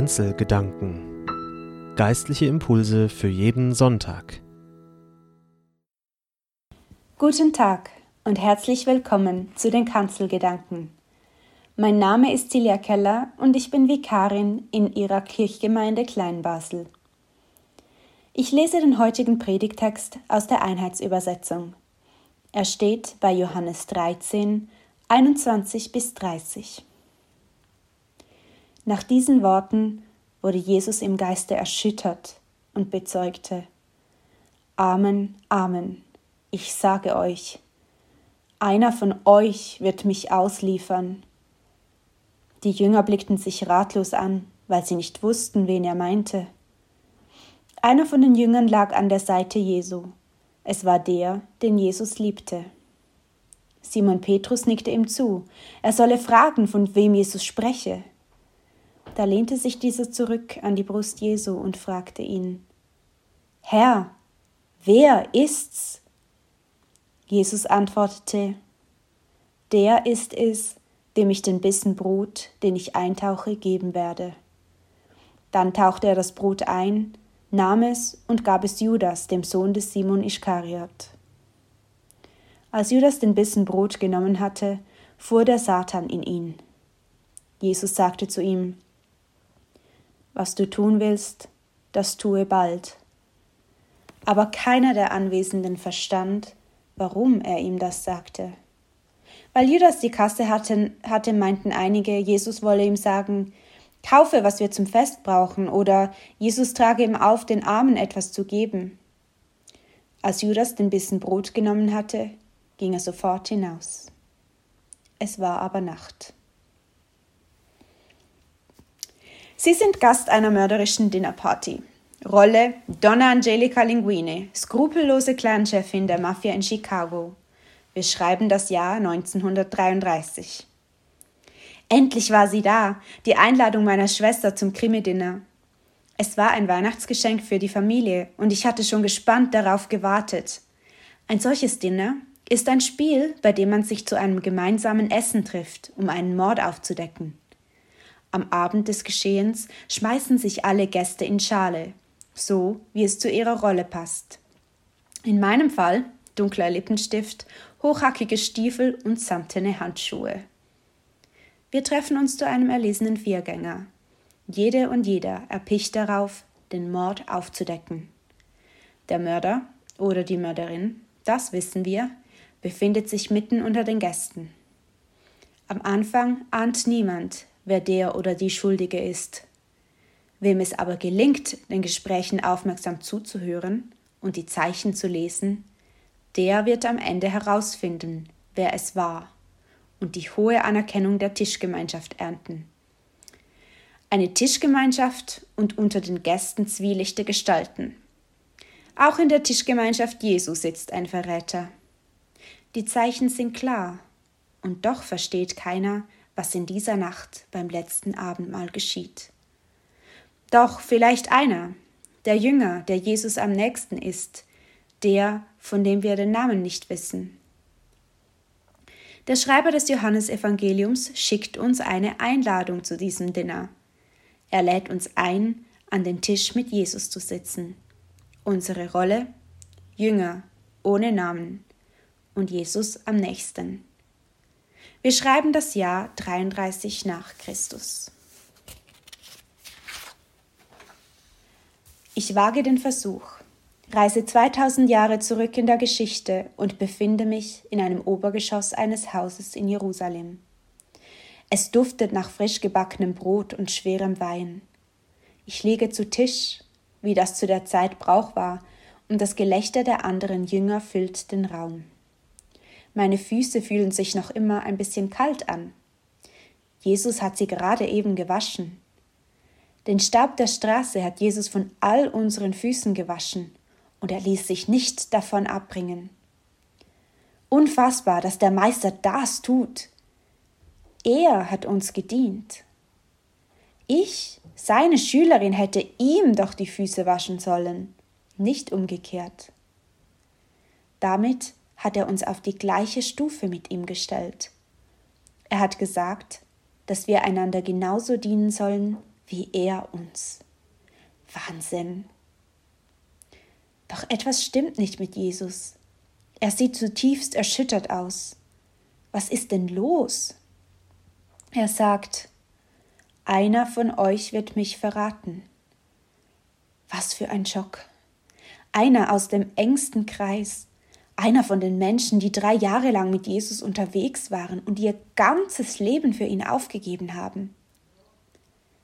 Kanzelgedanken. Geistliche Impulse für jeden Sonntag. Guten Tag und herzlich willkommen zu den Kanzelgedanken. Mein Name ist Silja Keller und ich bin Vikarin in Ihrer Kirchgemeinde Kleinbasel. Ich lese den heutigen Predigtext aus der Einheitsübersetzung. Er steht bei Johannes 13, 21 bis 30. Nach diesen Worten wurde Jesus im Geiste erschüttert und bezeugte Amen, Amen, ich sage euch, einer von euch wird mich ausliefern. Die Jünger blickten sich ratlos an, weil sie nicht wussten, wen er meinte. Einer von den Jüngern lag an der Seite Jesu. Es war der, den Jesus liebte. Simon Petrus nickte ihm zu. Er solle fragen, von wem Jesus spreche. Da lehnte sich dieser zurück an die Brust Jesu und fragte ihn: Herr, wer ist's? Jesus antwortete: Der ist es, dem ich den Bissen Brot, den ich eintauche, geben werde. Dann tauchte er das Brot ein, nahm es und gab es Judas, dem Sohn des Simon Ischkariot. Als Judas den Bissen Brot genommen hatte, fuhr der Satan in ihn. Jesus sagte zu ihm, Was du tun willst, das tue bald. Aber keiner der Anwesenden verstand, warum er ihm das sagte. Weil Judas die Kasse hatte, hatte, meinten einige, Jesus wolle ihm sagen, Kaufe, was wir zum Fest brauchen, oder Jesus trage ihm auf, den Armen etwas zu geben. Als Judas den Bissen Brot genommen hatte, ging er sofort hinaus. Es war aber Nacht. Sie sind Gast einer mörderischen Dinnerparty. Rolle Donna Angelica Linguine, skrupellose Clanchefin der Mafia in Chicago. Wir schreiben das Jahr 1933. Endlich war sie da, die Einladung meiner Schwester zum Krimi-Dinner. Es war ein Weihnachtsgeschenk für die Familie und ich hatte schon gespannt darauf gewartet. Ein solches Dinner ist ein Spiel, bei dem man sich zu einem gemeinsamen Essen trifft, um einen Mord aufzudecken. Am Abend des Geschehens schmeißen sich alle Gäste in Schale, so wie es zu ihrer Rolle passt. In meinem Fall dunkler Lippenstift, hochhackige Stiefel und samtene Handschuhe. Wir treffen uns zu einem erlesenen Viergänger. Jede und jeder erpicht darauf, den Mord aufzudecken. Der Mörder oder die Mörderin, das wissen wir, befindet sich mitten unter den Gästen. Am Anfang ahnt niemand, wer der oder die Schuldige ist. Wem es aber gelingt, den Gesprächen aufmerksam zuzuhören und die Zeichen zu lesen, der wird am Ende herausfinden, wer es war und die hohe Anerkennung der Tischgemeinschaft ernten. Eine Tischgemeinschaft und unter den Gästen zwielichte Gestalten. Auch in der Tischgemeinschaft Jesu sitzt ein Verräter. Die Zeichen sind klar, und doch versteht keiner, was in dieser Nacht beim letzten Abendmahl geschieht. Doch vielleicht einer, der Jünger, der Jesus am nächsten ist, der, von dem wir den Namen nicht wissen. Der Schreiber des Johannesevangeliums schickt uns eine Einladung zu diesem Dinner. Er lädt uns ein, an den Tisch mit Jesus zu sitzen. Unsere Rolle? Jünger, ohne Namen. Und Jesus am nächsten. Wir schreiben das Jahr 33 nach Christus. Ich wage den Versuch reise 2000 Jahre zurück in der Geschichte und befinde mich in einem Obergeschoss eines Hauses in Jerusalem. Es duftet nach frisch gebackenem Brot und schwerem Wein. Ich liege zu Tisch, wie das zu der Zeit Brauch war, und das Gelächter der anderen Jünger füllt den Raum. Meine Füße fühlen sich noch immer ein bisschen kalt an. Jesus hat sie gerade eben gewaschen. Den Staub der Straße hat Jesus von all unseren Füßen gewaschen und er ließ sich nicht davon abbringen. Unfassbar, dass der Meister das tut. Er hat uns gedient. Ich, seine Schülerin, hätte ihm doch die Füße waschen sollen, nicht umgekehrt. Damit hat er uns auf die gleiche Stufe mit ihm gestellt. Er hat gesagt, dass wir einander genauso dienen sollen, wie er uns. Wahnsinn. Doch etwas stimmt nicht mit Jesus. Er sieht zutiefst erschüttert aus. Was ist denn los? Er sagt, einer von euch wird mich verraten. Was für ein Schock. Einer aus dem engsten Kreis, einer von den Menschen, die drei Jahre lang mit Jesus unterwegs waren und ihr ganzes Leben für ihn aufgegeben haben.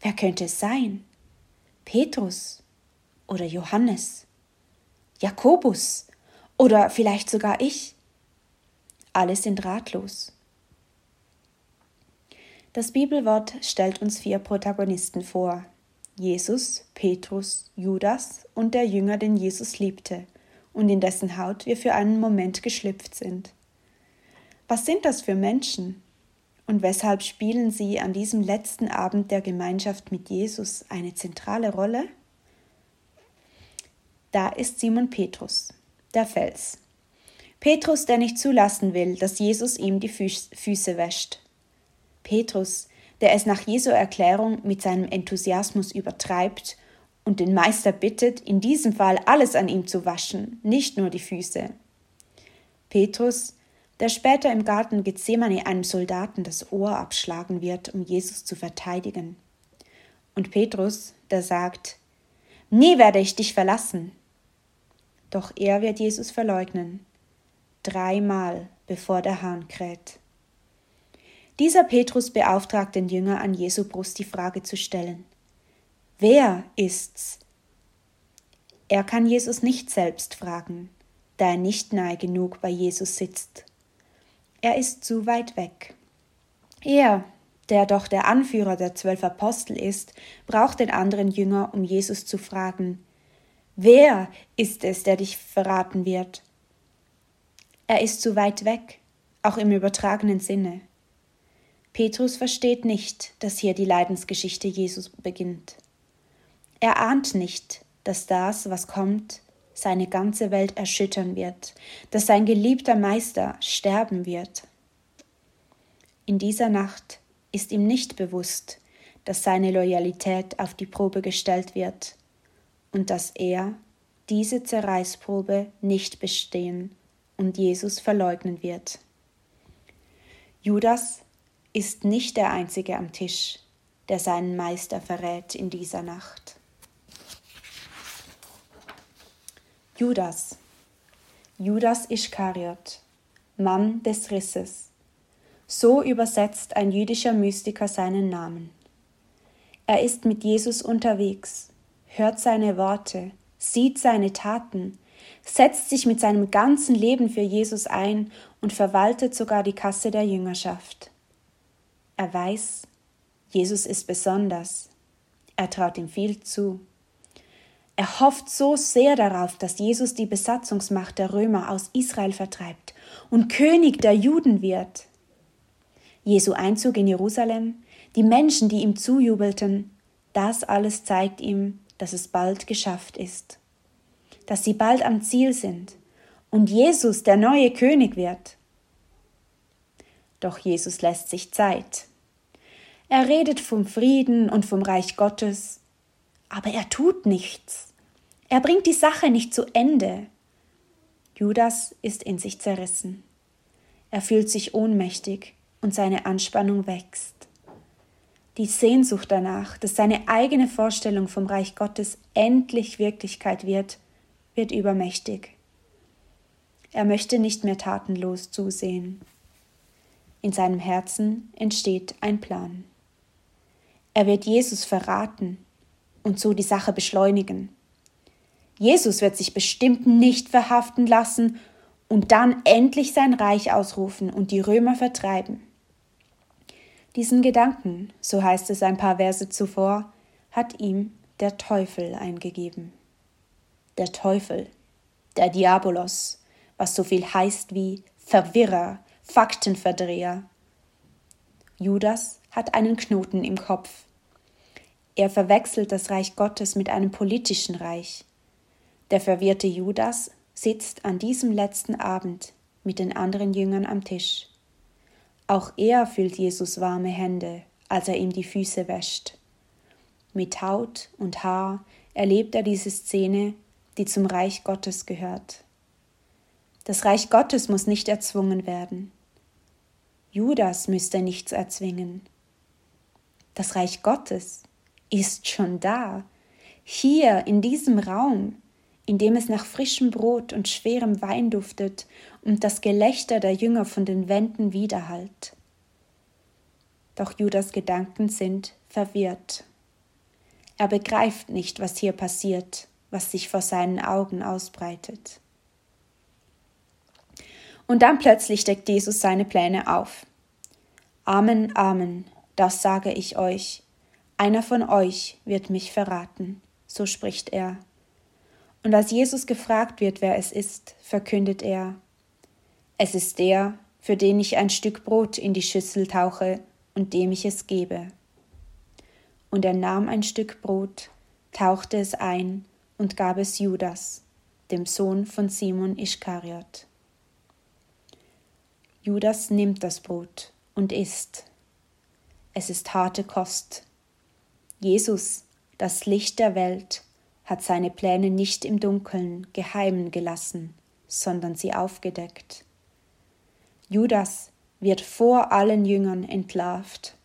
Wer könnte es sein? Petrus oder Johannes? Jakobus oder vielleicht sogar ich. Alle sind ratlos. Das Bibelwort stellt uns vier Protagonisten vor. Jesus, Petrus, Judas und der Jünger, den Jesus liebte und in dessen Haut wir für einen Moment geschlüpft sind. Was sind das für Menschen? Und weshalb spielen sie an diesem letzten Abend der Gemeinschaft mit Jesus eine zentrale Rolle? Da ist Simon Petrus, der Fels. Petrus, der nicht zulassen will, dass Jesus ihm die Füße wäscht. Petrus, der es nach Jesu Erklärung mit seinem Enthusiasmus übertreibt und den Meister bittet, in diesem Fall alles an ihm zu waschen, nicht nur die Füße. Petrus, der später im Garten Gethsemane einem Soldaten das Ohr abschlagen wird, um Jesus zu verteidigen. Und Petrus, der sagt, Nie werde ich dich verlassen. Doch er wird Jesus verleugnen. Dreimal, bevor der Hahn kräht. Dieser Petrus beauftragt den Jünger an Jesu Brust die Frage zu stellen. Wer ist's? Er kann Jesus nicht selbst fragen, da er nicht nahe genug bei Jesus sitzt. Er ist zu weit weg. Er, der doch der Anführer der zwölf Apostel ist, braucht den anderen Jünger, um Jesus zu fragen, Wer ist es, der dich verraten wird? Er ist zu weit weg, auch im übertragenen Sinne. Petrus versteht nicht, dass hier die Leidensgeschichte Jesus beginnt. Er ahnt nicht, dass das, was kommt, seine ganze Welt erschüttern wird, dass sein geliebter Meister sterben wird. In dieser Nacht ist ihm nicht bewusst, dass seine Loyalität auf die Probe gestellt wird und dass er diese Zerreißprobe nicht bestehen und Jesus verleugnen wird. Judas ist nicht der Einzige am Tisch, der seinen Meister verrät in dieser Nacht. Judas, Judas Ischkariot, Mann des Risses. So übersetzt ein jüdischer Mystiker seinen Namen. Er ist mit Jesus unterwegs hört seine Worte, sieht seine Taten, setzt sich mit seinem ganzen Leben für Jesus ein und verwaltet sogar die Kasse der Jüngerschaft. Er weiß, Jesus ist besonders. Er traut ihm viel zu. Er hofft so sehr darauf, dass Jesus die Besatzungsmacht der Römer aus Israel vertreibt und König der Juden wird. Jesu Einzug in Jerusalem, die Menschen, die ihm zujubelten, das alles zeigt ihm, dass es bald geschafft ist, dass sie bald am Ziel sind und Jesus der neue König wird. Doch Jesus lässt sich Zeit. Er redet vom Frieden und vom Reich Gottes, aber er tut nichts. Er bringt die Sache nicht zu Ende. Judas ist in sich zerrissen. Er fühlt sich ohnmächtig und seine Anspannung wächst. Die Sehnsucht danach, dass seine eigene Vorstellung vom Reich Gottes endlich Wirklichkeit wird, wird übermächtig. Er möchte nicht mehr tatenlos zusehen. In seinem Herzen entsteht ein Plan. Er wird Jesus verraten und so die Sache beschleunigen. Jesus wird sich bestimmt nicht verhaften lassen und dann endlich sein Reich ausrufen und die Römer vertreiben. Diesen Gedanken, so heißt es ein paar Verse zuvor, hat ihm der Teufel eingegeben. Der Teufel, der Diabolos, was so viel heißt wie Verwirrer, Faktenverdreher. Judas hat einen Knoten im Kopf. Er verwechselt das Reich Gottes mit einem politischen Reich. Der verwirrte Judas sitzt an diesem letzten Abend mit den anderen Jüngern am Tisch. Auch er fühlt Jesus warme Hände, als er ihm die Füße wäscht. Mit Haut und Haar erlebt er diese Szene, die zum Reich Gottes gehört. Das Reich Gottes muss nicht erzwungen werden. Judas müsste nichts erzwingen. Das Reich Gottes ist schon da, hier in diesem Raum, in dem es nach frischem Brot und schwerem Wein duftet und das Gelächter der Jünger von den Wänden widerhallt. Doch Judas Gedanken sind verwirrt. Er begreift nicht, was hier passiert, was sich vor seinen Augen ausbreitet. Und dann plötzlich deckt Jesus seine Pläne auf. Amen, Amen, das sage ich euch. Einer von euch wird mich verraten, so spricht er. Und als Jesus gefragt wird, wer es ist, verkündet er, es ist der, für den ich ein Stück Brot in die Schüssel tauche und dem ich es gebe. Und er nahm ein Stück Brot, tauchte es ein und gab es Judas, dem Sohn von Simon Ischkariot. Judas nimmt das Brot und isst. Es ist harte Kost. Jesus, das Licht der Welt, hat seine Pläne nicht im Dunkeln geheimen gelassen, sondern sie aufgedeckt. Judas wird vor allen Jüngern entlarvt.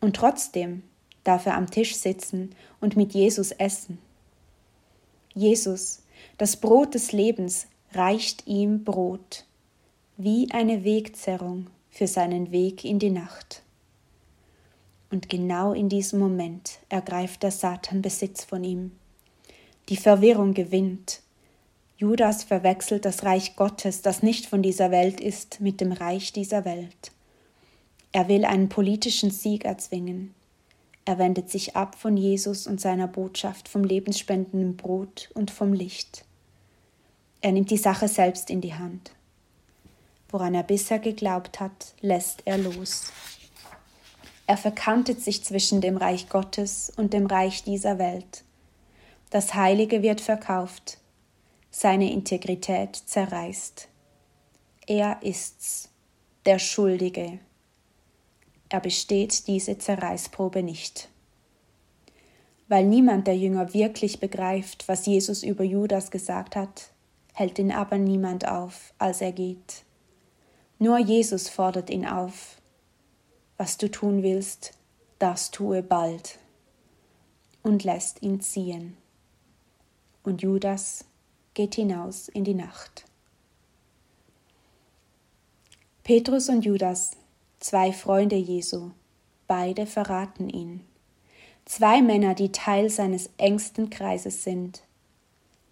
Und trotzdem darf er am Tisch sitzen und mit Jesus essen. Jesus, das Brot des Lebens, reicht ihm Brot, wie eine Wegzerrung für seinen Weg in die Nacht. Und genau in diesem Moment ergreift der Satan Besitz von ihm. Die Verwirrung gewinnt. Judas verwechselt das Reich Gottes, das nicht von dieser Welt ist, mit dem Reich dieser Welt. Er will einen politischen Sieg erzwingen. Er wendet sich ab von Jesus und seiner Botschaft vom lebensspendenden Brot und vom Licht. Er nimmt die Sache selbst in die Hand. Woran er bisher geglaubt hat, lässt er los. Er verkantet sich zwischen dem Reich Gottes und dem Reich dieser Welt. Das Heilige wird verkauft, seine Integrität zerreißt. Er ist's, der Schuldige. Er besteht diese Zerreißprobe nicht. Weil niemand der Jünger wirklich begreift, was Jesus über Judas gesagt hat, hält ihn aber niemand auf, als er geht. Nur Jesus fordert ihn auf, was du tun willst, das tue bald, und lässt ihn ziehen. Und Judas geht hinaus in die Nacht. Petrus und Judas, zwei Freunde Jesu, beide verraten ihn. Zwei Männer, die Teil seines engsten Kreises sind.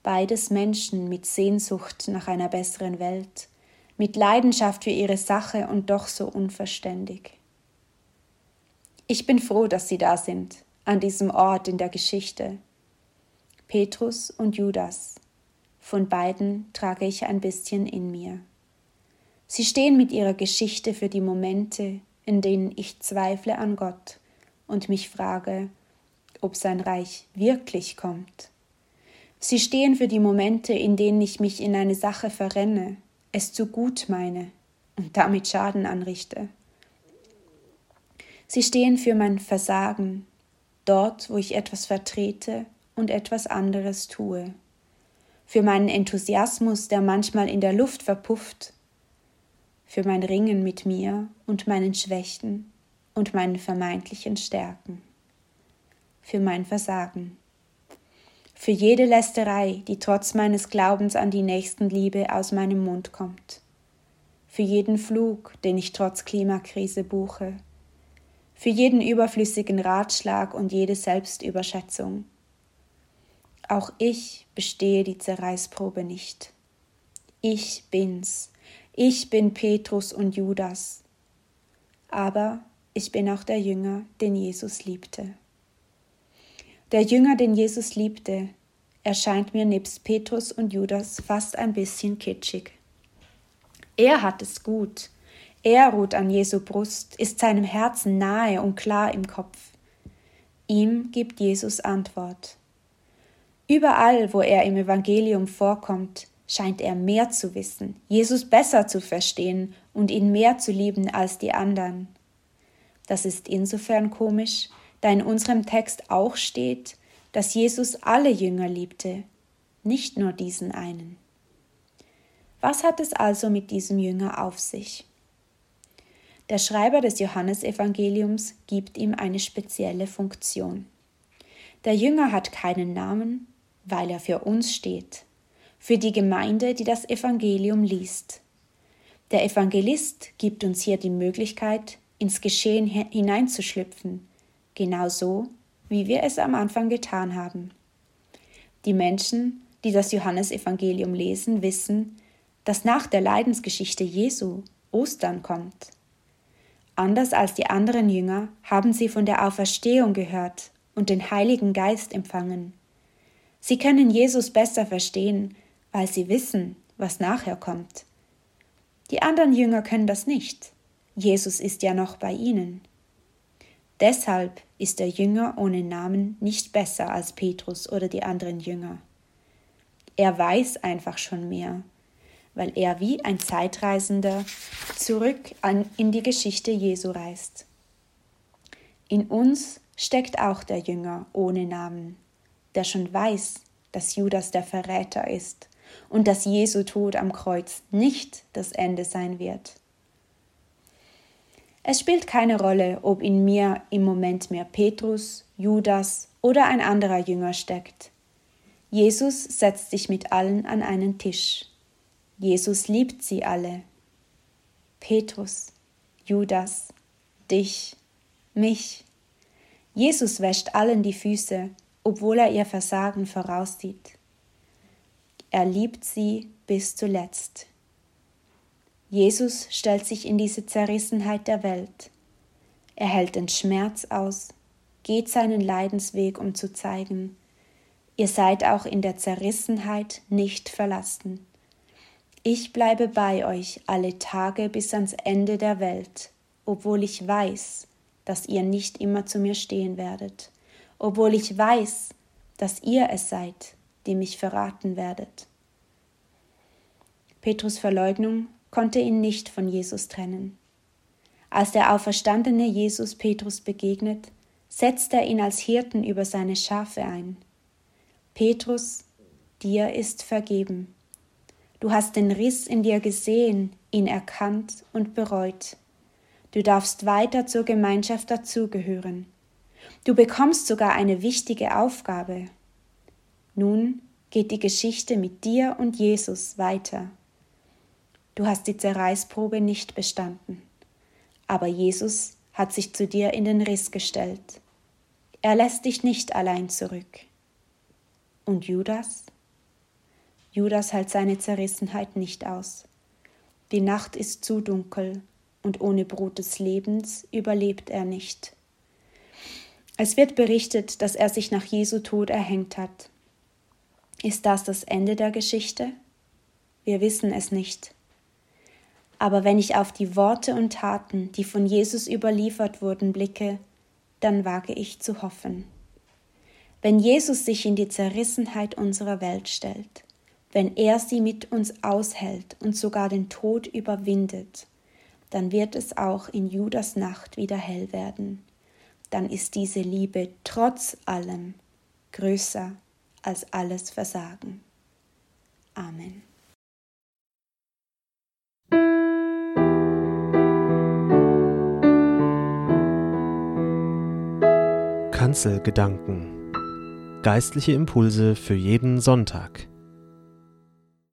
Beides Menschen mit Sehnsucht nach einer besseren Welt, mit Leidenschaft für ihre Sache und doch so unverständig. Ich bin froh, dass Sie da sind, an diesem Ort in der Geschichte. Petrus und Judas. Von beiden trage ich ein bisschen in mir. Sie stehen mit ihrer Geschichte für die Momente, in denen ich zweifle an Gott und mich frage, ob sein Reich wirklich kommt. Sie stehen für die Momente, in denen ich mich in eine Sache verrenne, es zu gut meine und damit Schaden anrichte. Sie stehen für mein Versagen, dort, wo ich etwas vertrete und etwas anderes tue, für meinen Enthusiasmus, der manchmal in der Luft verpufft, für mein Ringen mit mir und meinen Schwächen und meinen vermeintlichen Stärken, für mein Versagen, für jede Lästerei, die trotz meines Glaubens an die Nächstenliebe aus meinem Mund kommt, für jeden Flug, den ich trotz Klimakrise buche, für jeden überflüssigen Ratschlag und jede Selbstüberschätzung. Auch ich bestehe die Zerreißprobe nicht. Ich bin's. Ich bin Petrus und Judas. Aber ich bin auch der Jünger, den Jesus liebte. Der Jünger, den Jesus liebte, erscheint mir nebst Petrus und Judas fast ein bisschen kitschig. Er hat es gut, er ruht an Jesu Brust, ist seinem Herzen nahe und klar im Kopf. Ihm gibt Jesus Antwort. Überall, wo er im Evangelium vorkommt, scheint er mehr zu wissen, Jesus besser zu verstehen und ihn mehr zu lieben als die anderen. Das ist insofern komisch, da in unserem Text auch steht, dass Jesus alle Jünger liebte, nicht nur diesen einen. Was hat es also mit diesem Jünger auf sich? Der Schreiber des Johannesevangeliums gibt ihm eine spezielle Funktion. Der Jünger hat keinen Namen, weil er für uns steht, für die Gemeinde, die das Evangelium liest. Der Evangelist gibt uns hier die Möglichkeit, ins Geschehen hineinzuschlüpfen, genauso wie wir es am Anfang getan haben. Die Menschen, die das Johannesevangelium lesen, wissen, dass nach der Leidensgeschichte Jesu Ostern kommt. Anders als die anderen Jünger haben sie von der Auferstehung gehört und den Heiligen Geist empfangen. Sie können Jesus besser verstehen, weil sie wissen, was nachher kommt. Die anderen Jünger können das nicht. Jesus ist ja noch bei ihnen. Deshalb ist der Jünger ohne Namen nicht besser als Petrus oder die anderen Jünger. Er weiß einfach schon mehr, weil er wie ein Zeitreisender zurück an, in die Geschichte Jesu reist. In uns steckt auch der Jünger ohne Namen, der schon weiß, dass Judas der Verräter ist und dass Jesu Tod am Kreuz nicht das Ende sein wird. Es spielt keine Rolle, ob in mir im Moment mehr Petrus, Judas oder ein anderer Jünger steckt. Jesus setzt sich mit allen an einen Tisch. Jesus liebt sie alle. Petrus, Judas, dich, mich, Jesus wäscht allen die Füße, obwohl er ihr Versagen voraussieht. Er liebt sie bis zuletzt. Jesus stellt sich in diese Zerrissenheit der Welt. Er hält den Schmerz aus, geht seinen Leidensweg, um zu zeigen, ihr seid auch in der Zerrissenheit nicht verlassen. Ich bleibe bei euch alle Tage bis ans Ende der Welt, obwohl ich weiß, dass ihr nicht immer zu mir stehen werdet, obwohl ich weiß, dass ihr es seid, die mich verraten werdet. Petrus Verleugnung konnte ihn nicht von Jesus trennen. Als der auferstandene Jesus Petrus begegnet, setzt er ihn als Hirten über seine Schafe ein. Petrus, dir ist vergeben. Du hast den Riss in dir gesehen, ihn erkannt und bereut. Du darfst weiter zur Gemeinschaft dazugehören. Du bekommst sogar eine wichtige Aufgabe. Nun geht die Geschichte mit dir und Jesus weiter. Du hast die Zerreißprobe nicht bestanden, aber Jesus hat sich zu dir in den Riss gestellt. Er lässt dich nicht allein zurück. Und Judas? Judas hält seine Zerrissenheit nicht aus. Die Nacht ist zu dunkel, und ohne Brot des Lebens überlebt er nicht. Es wird berichtet, dass er sich nach Jesu Tod erhängt hat. Ist das das Ende der Geschichte? Wir wissen es nicht. Aber wenn ich auf die Worte und Taten, die von Jesus überliefert wurden, blicke, dann wage ich zu hoffen. Wenn Jesus sich in die Zerrissenheit unserer Welt stellt, wenn er sie mit uns aushält und sogar den Tod überwindet, dann wird es auch in Judas Nacht wieder hell werden. Dann ist diese Liebe trotz allem größer als alles Versagen. Amen. Kanzelgedanken Geistliche Impulse für jeden Sonntag